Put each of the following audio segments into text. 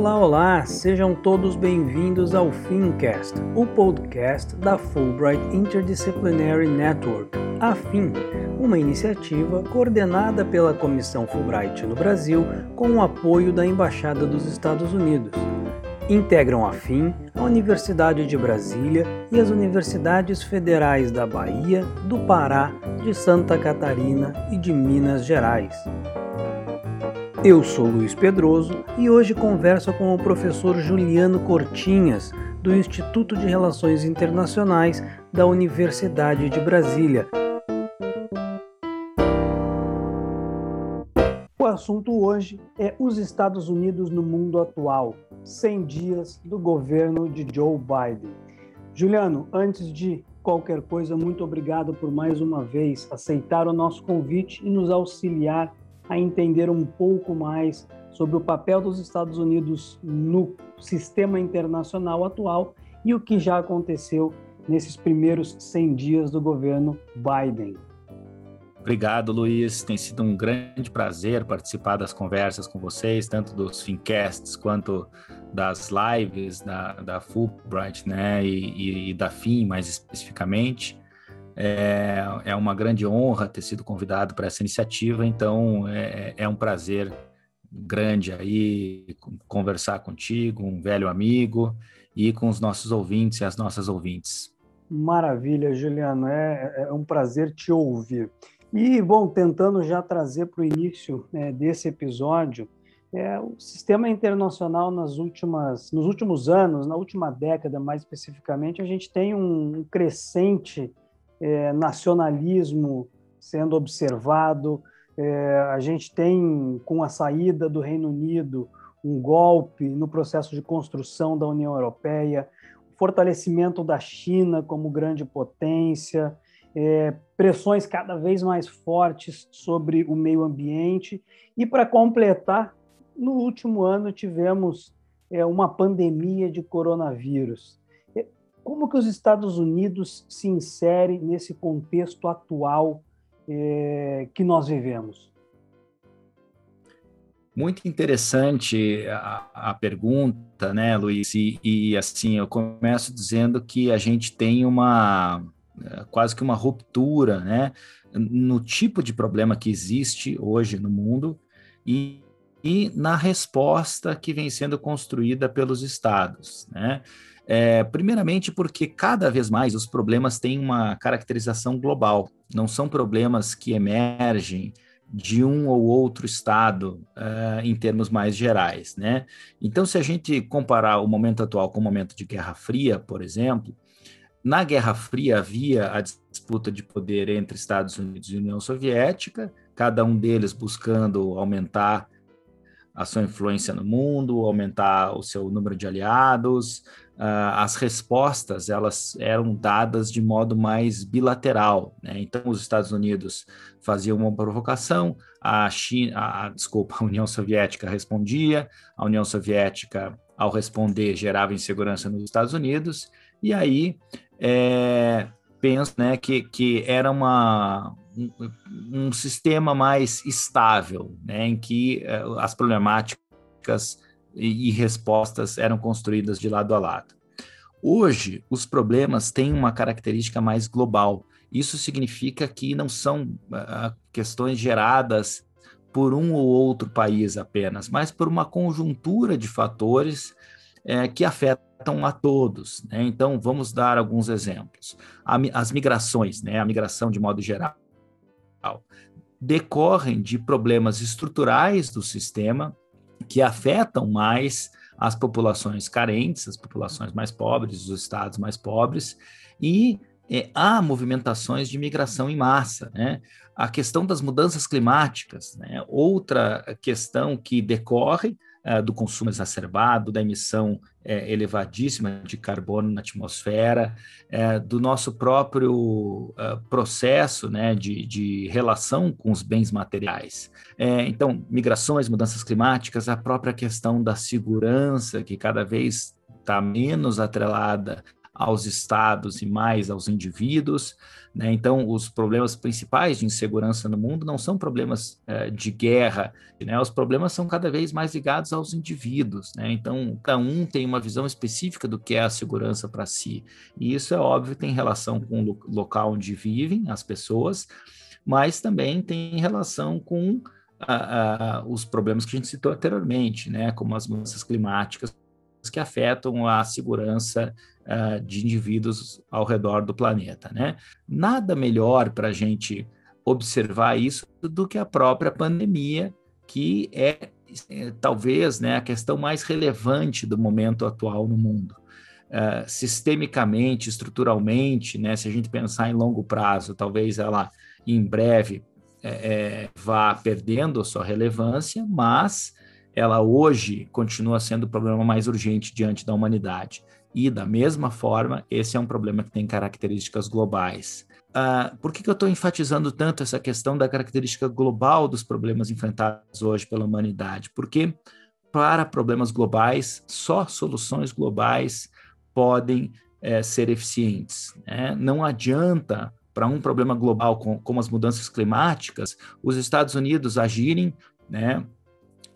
Olá, olá! Sejam todos bem-vindos ao Fincast, o podcast da Fulbright Interdisciplinary Network, a uma iniciativa coordenada pela Comissão Fulbright no Brasil com o apoio da Embaixada dos Estados Unidos. Integram a FIM a Universidade de Brasília e as universidades federais da Bahia, do Pará, de Santa Catarina e de Minas Gerais. Eu sou Luiz Pedroso e hoje converso com o professor Juliano Cortinhas, do Instituto de Relações Internacionais da Universidade de Brasília. O assunto hoje é os Estados Unidos no mundo atual, 100 dias do governo de Joe Biden. Juliano, antes de qualquer coisa, muito obrigado por mais uma vez aceitar o nosso convite e nos auxiliar a entender um pouco mais sobre o papel dos Estados Unidos no sistema internacional atual e o que já aconteceu nesses primeiros 100 dias do governo Biden. Obrigado, Luiz. Tem sido um grande prazer participar das conversas com vocês, tanto dos Fincasts quanto das lives da, da Fulbright, né, e, e, e da FIM mais especificamente. É, é uma grande honra ter sido convidado para essa iniciativa, então é, é um prazer grande aí conversar contigo, um velho amigo, e com os nossos ouvintes e as nossas ouvintes. Maravilha, Juliano, é, é um prazer te ouvir. E, bom, tentando já trazer para o início né, desse episódio, é, o sistema internacional nas últimas, nos últimos anos, na última década mais especificamente, a gente tem um crescente é, nacionalismo sendo observado. É, a gente tem, com a saída do Reino Unido, um golpe no processo de construção da União Europeia, o fortalecimento da China como grande potência, é, pressões cada vez mais fortes sobre o meio ambiente. E, para completar, no último ano tivemos é, uma pandemia de coronavírus. Como que os Estados Unidos se inserem nesse contexto atual é, que nós vivemos? Muito interessante a, a pergunta, né, Luiz? E, e, assim, eu começo dizendo que a gente tem uma é, quase que uma ruptura, né, no tipo de problema que existe hoje no mundo e, e na resposta que vem sendo construída pelos estados, né? É, primeiramente, porque cada vez mais os problemas têm uma caracterização global, não são problemas que emergem de um ou outro estado uh, em termos mais gerais, né? Então, se a gente comparar o momento atual com o momento de Guerra Fria, por exemplo, na Guerra Fria havia a disputa de poder entre Estados Unidos e União Soviética, cada um deles buscando aumentar a sua influência no mundo, aumentar o seu número de aliados, as respostas elas eram dadas de modo mais bilateral. Né? Então, os Estados Unidos faziam uma provocação, a China, a, desculpa, a União Soviética respondia, a União Soviética, ao responder, gerava insegurança nos Estados Unidos, e aí é, penso né, que, que era uma, um, um sistema mais estável, né, em que uh, as problemáticas e, e respostas eram construídas de lado a lado. Hoje, os problemas têm uma característica mais global. Isso significa que não são uh, questões geradas por um ou outro país apenas, mas por uma conjuntura de fatores é, que afetam a todos. Né? Então, vamos dar alguns exemplos. As migrações, né? a migração de modo geral, decorrem de problemas estruturais do sistema que afetam mais as populações carentes, as populações mais pobres, os estados mais pobres, e é, há movimentações de migração em massa. Né? A questão das mudanças climáticas, né? outra questão que decorre uh, do consumo exacerbado, da emissão uh, elevadíssima de carbono na atmosfera, uh, do nosso próprio processo né, de, de, relação com os bens materiais. então, migrações, mudanças climáticas, a própria questão da segurança, que cada vez está menos atrelada aos estados e mais aos indivíduos. Né? Então, os problemas principais de insegurança no mundo não são problemas eh, de guerra, né? os problemas são cada vez mais ligados aos indivíduos. Né? Então, cada um tem uma visão específica do que é a segurança para si. E isso é óbvio, tem relação com o local onde vivem as pessoas, mas também tem relação com os problemas que a gente citou anteriormente, né? como as mudanças climáticas que afetam a segurança uh, de indivíduos ao redor do planeta. Né? Nada melhor para a gente observar isso do que a própria pandemia, que é, é, talvez né, a questão mais relevante do momento atual no mundo. Uh, sistemicamente, estruturalmente, né, se a gente pensar em longo prazo, talvez ela em breve é, é, vá perdendo a sua relevância, mas ela hoje continua sendo o problema mais urgente diante da humanidade. E, da mesma forma, esse é um problema que tem características globais. Uh, por que, que eu estou enfatizando tanto essa questão da característica global dos problemas enfrentados hoje pela humanidade? Porque, para problemas globais, só soluções globais podem é, ser eficientes. Né? Não adianta, para um problema global com, como as mudanças climáticas, os Estados Unidos agirem né,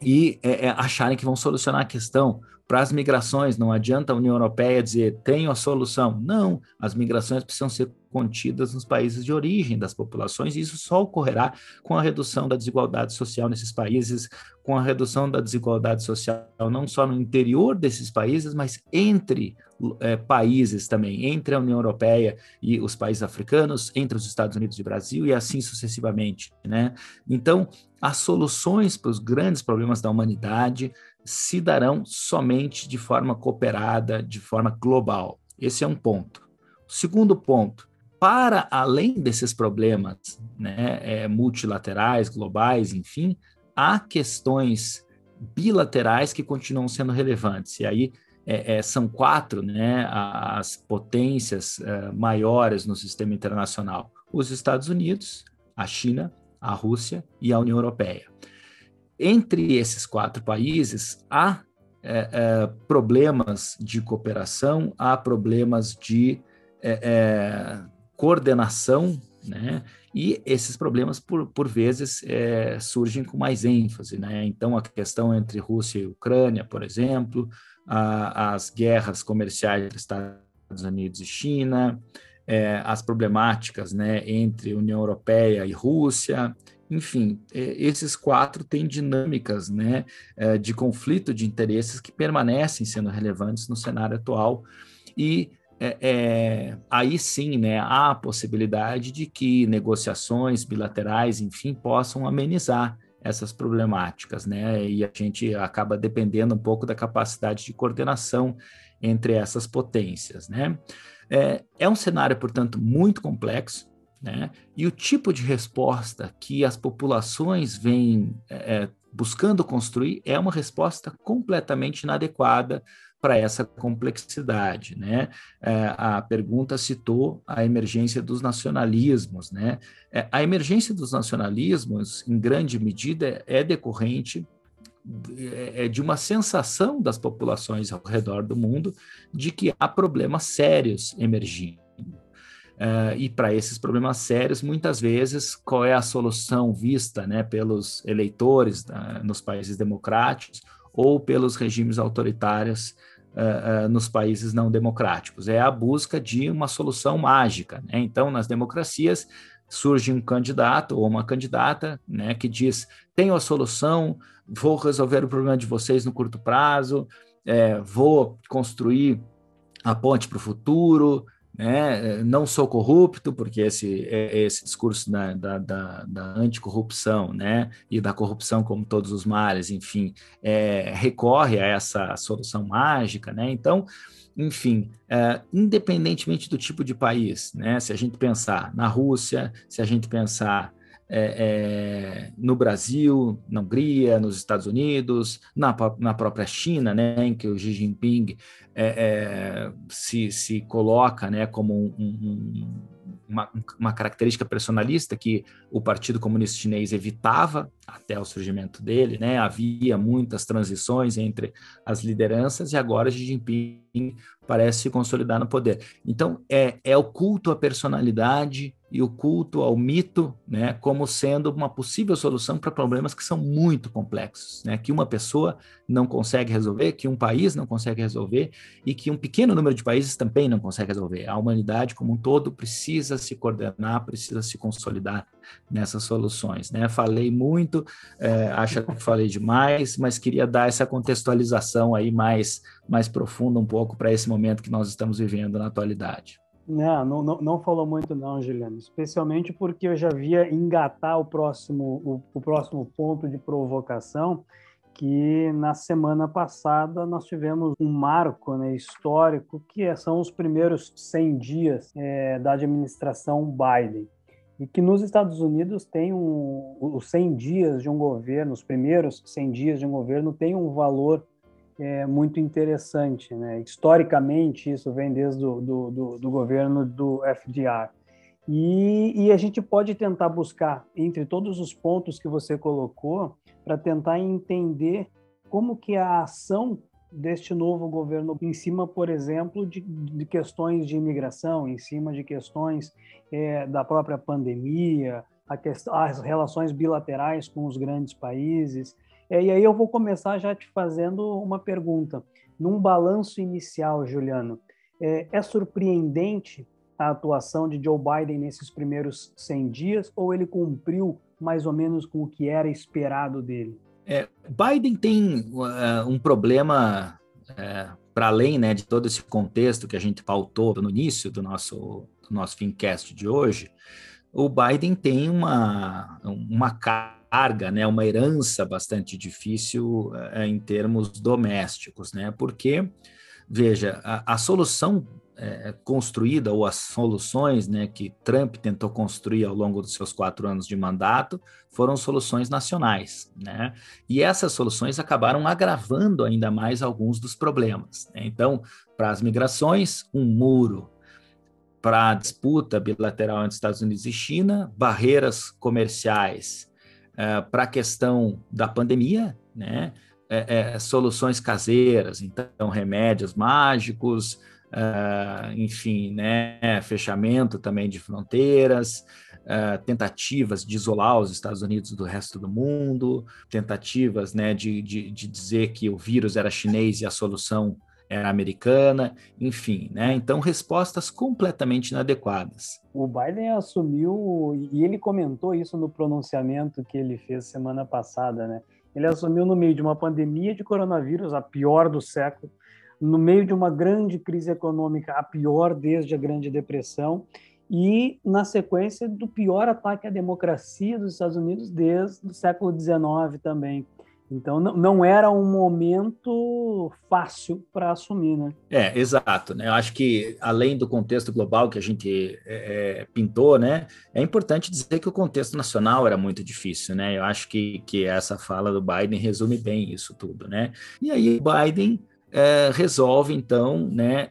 e é, é, acharem que vão solucionar a questão. Para as migrações, não adianta a União Europeia dizer tenho a solução. Não, as migrações precisam ser contidas nos países de origem das populações, e isso só ocorrerá com a redução da desigualdade social nesses países, com a redução da desigualdade social não só no interior desses países, mas entre é, países também, entre a União Europeia e os países africanos, entre os Estados Unidos e Brasil, e assim sucessivamente. Né? Então, as soluções para os grandes problemas da humanidade se darão somente de forma cooperada, de forma global. Esse é um ponto. O segundo ponto, para além desses problemas né, é, multilaterais, globais, enfim, há questões bilaterais que continuam sendo relevantes. E aí é, é, são quatro né, as potências é, maiores no sistema internacional: os Estados Unidos, a China, a Rússia e a União Europeia. Entre esses quatro países, há é, é, problemas de cooperação, há problemas de é, é coordenação, né? E esses problemas, por, por vezes, é, surgem com mais ênfase, né? Então, a questão entre Rússia e Ucrânia, por exemplo, a, as guerras comerciais entre Estados Unidos e China, é, as problemáticas né, entre União Europeia e Rússia, enfim, é, esses quatro têm dinâmicas né, é, de conflito de interesses que permanecem sendo relevantes no cenário atual e é, é, aí sim, né, há a possibilidade de que negociações bilaterais, enfim, possam amenizar essas problemáticas, né, e a gente acaba dependendo um pouco da capacidade de coordenação entre essas potências, né. É, é um cenário, portanto, muito complexo, né? E o tipo de resposta que as populações vêm é, é, buscando construir é uma resposta completamente inadequada para essa complexidade, né? É, a pergunta citou a emergência dos nacionalismos, né? É, a emergência dos nacionalismos, em grande medida, é decorrente é, é de uma sensação das populações ao redor do mundo de que há problemas sérios emergindo. Uh, e para esses problemas sérios, muitas vezes, qual é a solução vista né, pelos eleitores uh, nos países democráticos ou pelos regimes autoritários uh, nos países não democráticos? É a busca de uma solução mágica. Né? Então, nas democracias, surge um candidato ou uma candidata né, que diz: tenho a solução, vou resolver o problema de vocês no curto prazo, é, vou construir a ponte para o futuro, né? não sou corrupto, porque esse, é, esse discurso da, da, da, da, anticorrupção né? e da corrupção como todos os males, enfim, é, recorre a essa solução mágica. Né? Então, enfim, é, independentemente do tipo de país, né? se a gente pensar na Rússia, se a gente pensar é, é, no Brasil, na Hungria, nos Estados Unidos, na, na própria China, né, em que o Xi Jinping é, é se, se coloca né, como um, um, uma, uma, característica personalista que o Partido Comunista Chinês evitava, até o surgimento dele, né? Havia muitas transições entre as lideranças e agora Xi Jinping parece se consolidar no poder. Então, é, é o culto à personalidade e o culto ao mito, né, como sendo uma possível solução para problemas que são muito complexos, né, que uma pessoa não consegue resolver, que um país não consegue resolver e que um pequeno número de países também não consegue resolver. A humanidade como um todo precisa se coordenar, precisa se consolidar nessas soluções, né? Falei muito, é, acho que falei demais, mas queria dar essa contextualização aí mais mais profunda um pouco para esse momento que nós estamos vivendo na atualidade. Não, não, não falou muito não, Juliano, especialmente porque eu já via engatar o próximo, o, o próximo ponto de provocação, que na semana passada nós tivemos um marco né, histórico, que são os primeiros 100 dias é, da administração Biden. E que nos Estados Unidos tem um, os 100 dias de um governo, os primeiros 100 dias de um governo, tem um valor é muito interessante. Né? Historicamente, isso vem desde o do, do, do governo do FDR. E, e, a gente pode tentar buscar, entre todos os pontos que você colocou, para tentar entender como que a ação deste novo governo em cima, por exemplo, de, de questões de imigração, em cima de questões é, da própria pandemia, as relações bilaterais com os grandes países, é, e aí eu vou começar já te fazendo uma pergunta. Num balanço inicial, Juliano, é, é surpreendente a atuação de Joe Biden nesses primeiros 100 dias ou ele cumpriu mais ou menos com o que era esperado dele? É, Biden tem uh, um problema é, para além né, de todo esse contexto que a gente pautou no início do nosso, do nosso Fincast de hoje. O Biden tem uma, uma carga, né, uma herança bastante difícil é, em termos domésticos, né? Porque, veja, a, a solução é, construída ou as soluções né, que Trump tentou construir ao longo dos seus quatro anos de mandato foram soluções nacionais, né? E essas soluções acabaram agravando ainda mais alguns dos problemas. Né? Então, para as migrações, um muro. Para a disputa bilateral entre Estados Unidos e China, barreiras comerciais é, para a questão da pandemia, né? É, é, soluções caseiras, então remédios mágicos, uh, enfim, né? fechamento também de fronteiras, uh, tentativas de isolar os Estados Unidos do resto do mundo, tentativas né, de, de, de dizer que o vírus era chinês e a solução era americana, enfim, né? Então, respostas completamente inadequadas. O Biden assumiu, e ele comentou isso no pronunciamento que ele fez semana passada, né? Ele assumiu no meio de uma pandemia de coronavírus, a pior do século, no meio de uma grande crise econômica, a pior desde a Grande Depressão, e na sequência do pior ataque à democracia dos Estados Unidos desde o século XIX também. Então não, era um momento fácil para assumir, né? É, exato. Né? Eu acho que além do contexto global que a gente é, é, pintou, né, é importante dizer que o contexto nacional era muito difícil, né? Eu acho que, que essa fala do Biden resume bem isso tudo, né? E aí o Biden é, resolve então, né,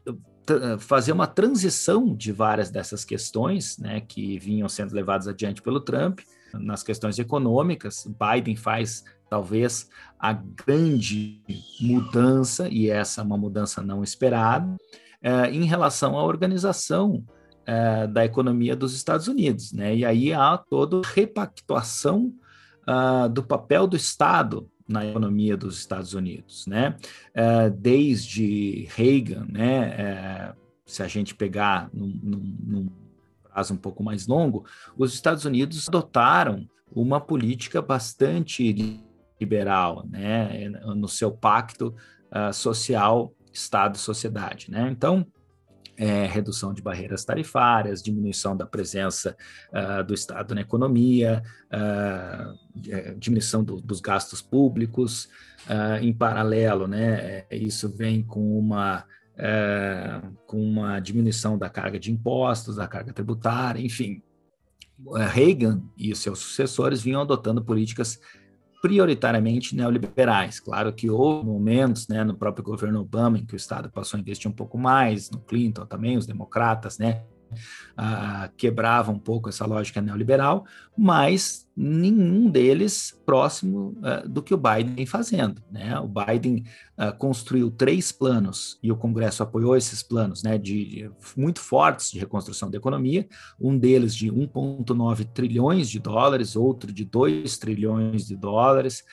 fazer uma transição de várias dessas questões, né, que vinham sendo levadas adiante pelo Trump nas questões econômicas. Biden faz talvez a grande mudança, e essa é uma mudança não esperada, é, em relação à organização é, da economia dos Estados Unidos. Né? E aí há toda repactuação uh, do papel do Estado na economia dos Estados Unidos, né? Uh, desde Reagan, né? Uh, se a gente pegar num, num, num, prazo um pouco mais longo, os Estados Unidos adotaram uma política bastante liberal, né, no seu pacto uh, social Estado-sociedade, né? Então, é, redução de barreiras tarifárias, diminuição da presença uh, do Estado na economia, uh, diminuição do, dos gastos públicos. Uh, em paralelo, né, isso vem com uma, com uma diminuição da carga de impostos, da carga tributária, enfim. Reagan e seus sucessores vinham adotando políticas prioritariamente neoliberais. Claro que houve momentos, né, no próprio governo Obama, em que o Estado passou a investir um pouco mais, no Clinton também, os democratas, né, quebrava um pouco essa lógica neoliberal, mas nenhum deles próximo uh, do que o Biden vem fazendo. Né? O Biden uh, construiu três planos e o Congresso apoiou esses planos, né, de, de muito fortes de reconstrução da economia. Um deles de 1,9 trilhões de dólares, outro de 2 trilhões de dólares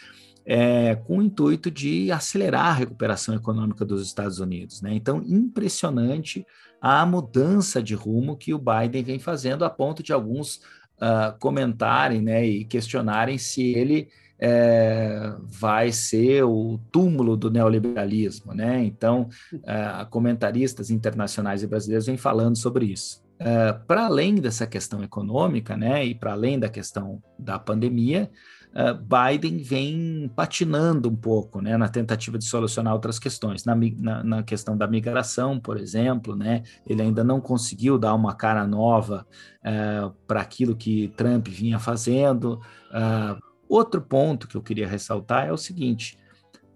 é, com o intuito de acelerar a recuperação econômica dos Estados Unidos. Né? Então, impressionante a mudança de rumo que o Biden vem fazendo, a ponto de alguns uh, comentarem né, e questionarem se ele é, vai ser o túmulo do neoliberalismo. Né? Então, uh, comentaristas internacionais e brasileiros vêm falando sobre isso. Uh, para além dessa questão econômica, né, e para além da questão da pandemia, Biden vem patinando um pouco né, na tentativa de solucionar outras questões. Na, na, na, questão da migração, por exemplo, né, ele ainda não conseguiu dar uma cara nova uh, para aquilo que Trump vinha fazendo. Uh, outro ponto que eu queria ressaltar é o seguinte: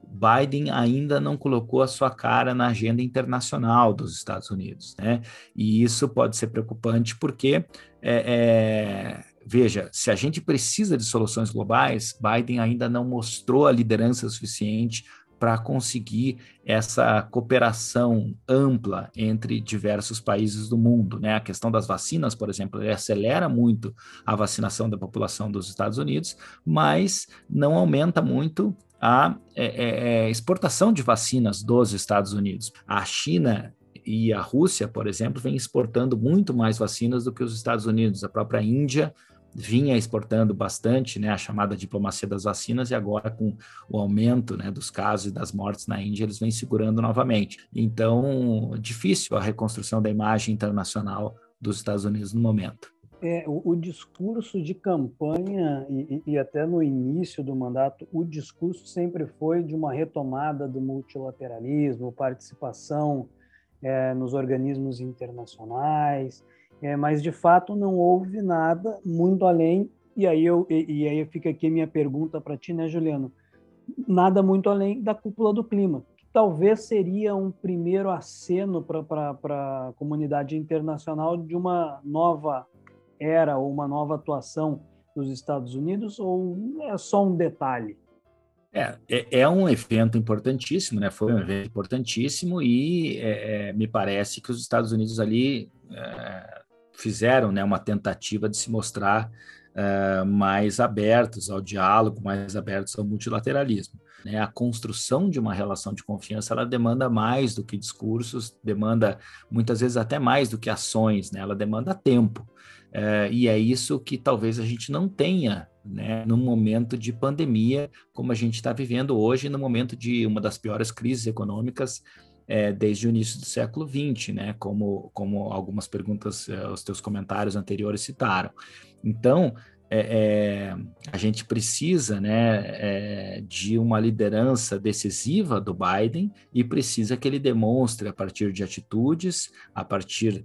Biden ainda não colocou a sua cara na agenda internacional dos Estados Unidos, né? E isso pode ser preocupante porque é, é Veja, se a gente precisa de soluções globais, Biden ainda não mostrou a liderança suficiente para conseguir essa cooperação ampla entre diversos países do mundo. Né? A questão das vacinas, por exemplo, ele acelera muito a vacinação da população dos Estados Unidos, mas não aumenta muito a é, é, é exportação de vacinas dos Estados Unidos. A China e a Rússia, por exemplo, vem exportando muito mais vacinas do que os Estados Unidos. A própria Índia vinha exportando bastante, né, a chamada diplomacia das vacinas, e agora com o aumento né, dos casos e das mortes na Índia, eles vêm segurando novamente. Então, difícil a reconstrução da imagem internacional dos Estados Unidos no momento. É, o, o, discurso de campanha e, e, até no início do mandato, o discurso sempre foi de uma retomada do multilateralismo, participação é, nos organismos internacionais, é, mas de fato não houve nada muito além. E aí eu e, e aí fica aqui minha pergunta para ti, né, Juliano? Nada muito além da cúpula do clima, que talvez seria um primeiro aceno para a comunidade internacional de uma nova era ou uma nova atuação dos Estados Unidos, ou é só um detalhe? É, é, é, um evento importantíssimo, né? Foi um evento importantíssimo e é, é me parece que os Estados Unidos ali é, fizeram né, uma tentativa de se mostrar uh, mais abertos ao diálogo, mais abertos ao multilateralismo. Né? A construção de uma relação de confiança ela demanda mais do que discursos, demanda muitas vezes até mais do que ações, né? ela demanda tempo. Uh, e é isso que talvez a gente não tenha né, no momento de pandemia, como a gente está vivendo hoje, no momento de uma das piores crises econômicas é, desde o início do século XX, né? Como, como algumas perguntas, é, os teus comentários anteriores citaram. Então, é, é, a gente precisa né, é, de uma liderança decisiva do Biden e precisa que ele demonstre, a partir de atitudes, a partir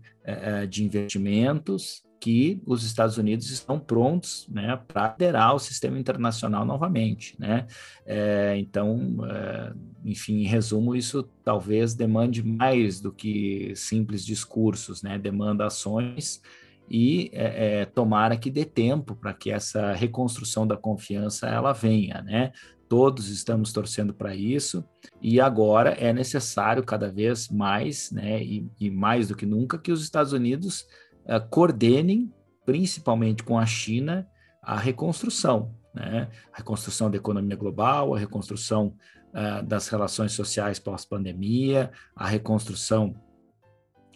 de investimentos, que os Estados Unidos estão prontos né, para liderar o sistema internacional novamente. Né? É, então, é, enfim, em resumo, isso talvez demande mais do que simples discursos, né? demanda ações e é, é tomara que dê tempo para que essa reconstrução da confiança ela venha, né? Todos estamos torcendo para isso e agora é necessário cada vez mais, né? E, e mais do que nunca que os Estados Unidos uh, coordenem, principalmente com a China, a reconstrução, né? A reconstrução da economia global, a reconstrução uh, das relações sociais pós-pandemia, a reconstrução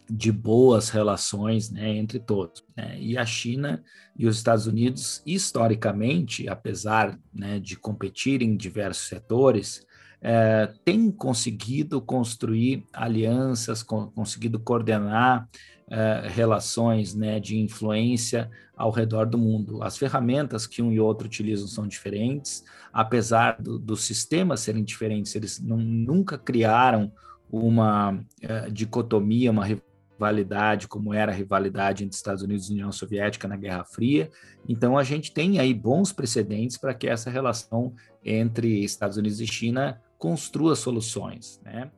de boas relações né, entre todos. Né? E a China e os Estados Unidos, historicamente, apesar né, de competirem em diversos setores, é, têm conseguido construir alianças, com, conseguido coordenar é, relações né, de influência ao redor do mundo. As ferramentas que um e outro utilizam são diferentes, apesar dos do sistemas serem diferentes, eles não, nunca criaram uma uh, dicotomia, uma rivalidade como era a rivalidade entre Estados Unidos e União Soviética na Guerra Fria. Então a gente tem aí bons precedentes para que essa relação entre Estados Unidos e China construa soluções, né?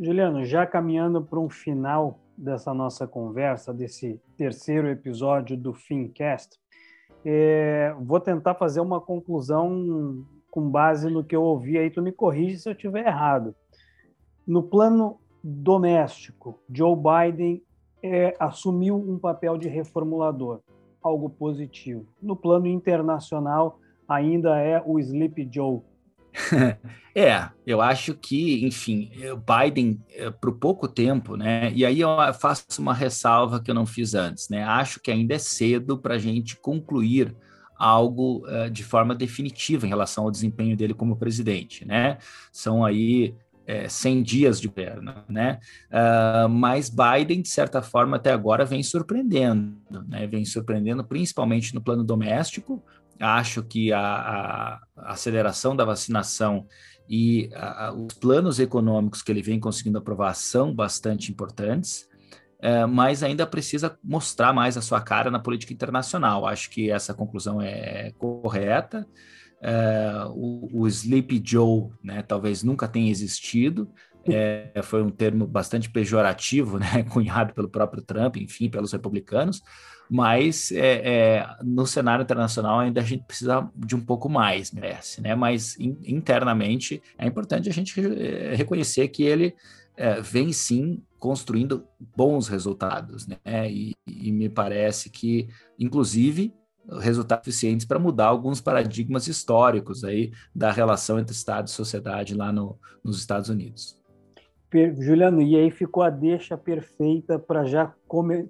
Juliano, já caminhando para um final dessa nossa conversa, desse terceiro episódio do Fincast, é, vou tentar fazer uma conclusão com base no que eu ouvi aí, tu me corrige se eu estiver errado. No plano doméstico, Joe Biden é, assumiu um papel de reformulador, algo positivo. No plano internacional, ainda é o Sleep Joe. é, eu acho que, enfim, Biden, é, por pouco tempo, né? E aí eu faço uma ressalva que eu não fiz antes, né? Acho que ainda é cedo para a gente concluir algo uh, de forma definitiva em relação ao desempenho dele como presidente, né? São aí é, 100 dias de governo, né? Uh, mas Biden, de certa forma, até agora vem surpreendendo, né? Vem surpreendendo principalmente no plano doméstico. Acho que a, a aceleração da vacinação e a, os planos econômicos que ele vem conseguindo aprovar são bastante importantes. É, mas ainda precisa mostrar mais a sua cara na política internacional. Acho que essa conclusão é correta. É, o, o Sleepy Joe, né, talvez nunca tenha existido. É, foi um termo bastante pejorativo, né, cunhado pelo próprio Trump, enfim, pelos republicanos. Mas é, é, no cenário internacional ainda a gente precisa de um pouco mais, merece, né? Mas in, internamente é importante a gente é, reconhecer que ele é, vem sim construindo bons resultados, né? E, e me parece que, inclusive, resultados suficientes para mudar alguns paradigmas históricos aí da relação entre Estado e sociedade lá no, nos Estados Unidos. Juliano, e aí ficou a deixa perfeita para já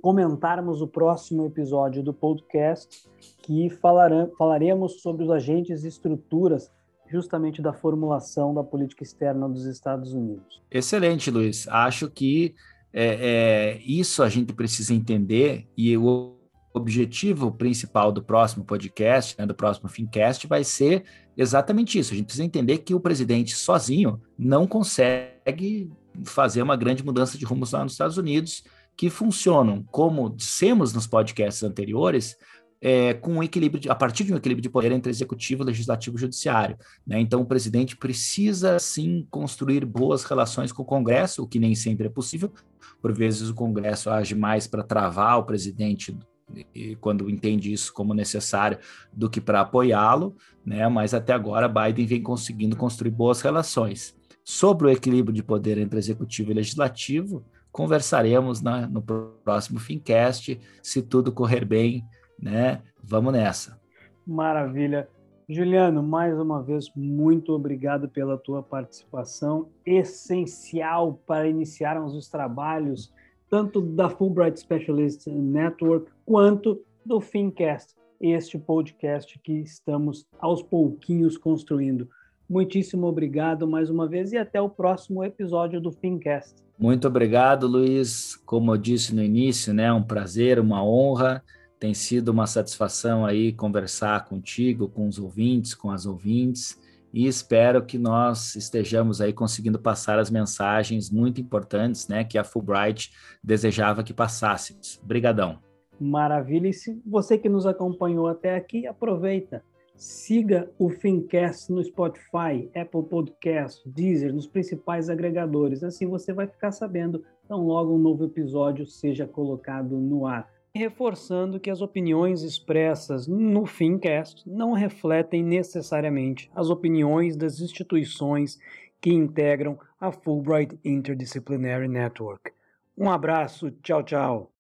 comentarmos o próximo episódio do podcast, que falaremos sobre os agentes e estruturas justamente da formulação da política externa dos Estados Unidos. Excelente, Luiz. Acho que é, é, isso a gente precisa entender e o objetivo principal do próximo podcast, né, do próximo Fincast, vai ser exatamente isso. A gente precisa entender que o presidente sozinho não consegue fazer uma grande mudança de rumos lá nos Estados Unidos, que funcionam, como dissemos nos podcasts anteriores, é, com um equilíbrio, de, a partir de um equilíbrio de poder entre executivo, legislativo e judiciário. Né? Então, o presidente precisa, sim, construir boas relações com o Congresso, o que nem sempre é possível. Por vezes, o Congresso age mais para travar o presidente quando entende isso como necessário do que para apoiá-lo, né? Mas até agora Biden vem conseguindo construir boas relações. Sobre o equilíbrio de poder entre executivo e legislativo, conversaremos na, no próximo Fincast, se tudo correr bem né? Vamos nessa. Maravilha. Juliano, mais uma vez, muito obrigado pela tua participação, essencial para iniciarmos os trabalhos tanto da Fulbright Specialist Network quanto do Fincast, este podcast que estamos aos pouquinhos construindo. Muitíssimo obrigado mais uma vez e até o próximo episódio do Fincast. Muito obrigado, Luiz. Como eu disse no início, né, um prazer, uma honra tem sido uma satisfação aí conversar contigo, com os ouvintes, com as ouvintes, e espero que nós estejamos aí conseguindo passar as mensagens muito importantes, né, que a Fulbright desejava que passássemos. Obrigadão. Maravilha. E se você que nos acompanhou até aqui, aproveita. Siga o Fincast no Spotify, Apple Podcast, Deezer, nos principais agregadores. Assim você vai ficar sabendo tão logo um novo episódio seja colocado no ar reforçando que as opiniões expressas no Fincast não refletem necessariamente as opiniões das instituições que integram a Fulbright Interdisciplinary Network. Um abraço, tchau, tchau.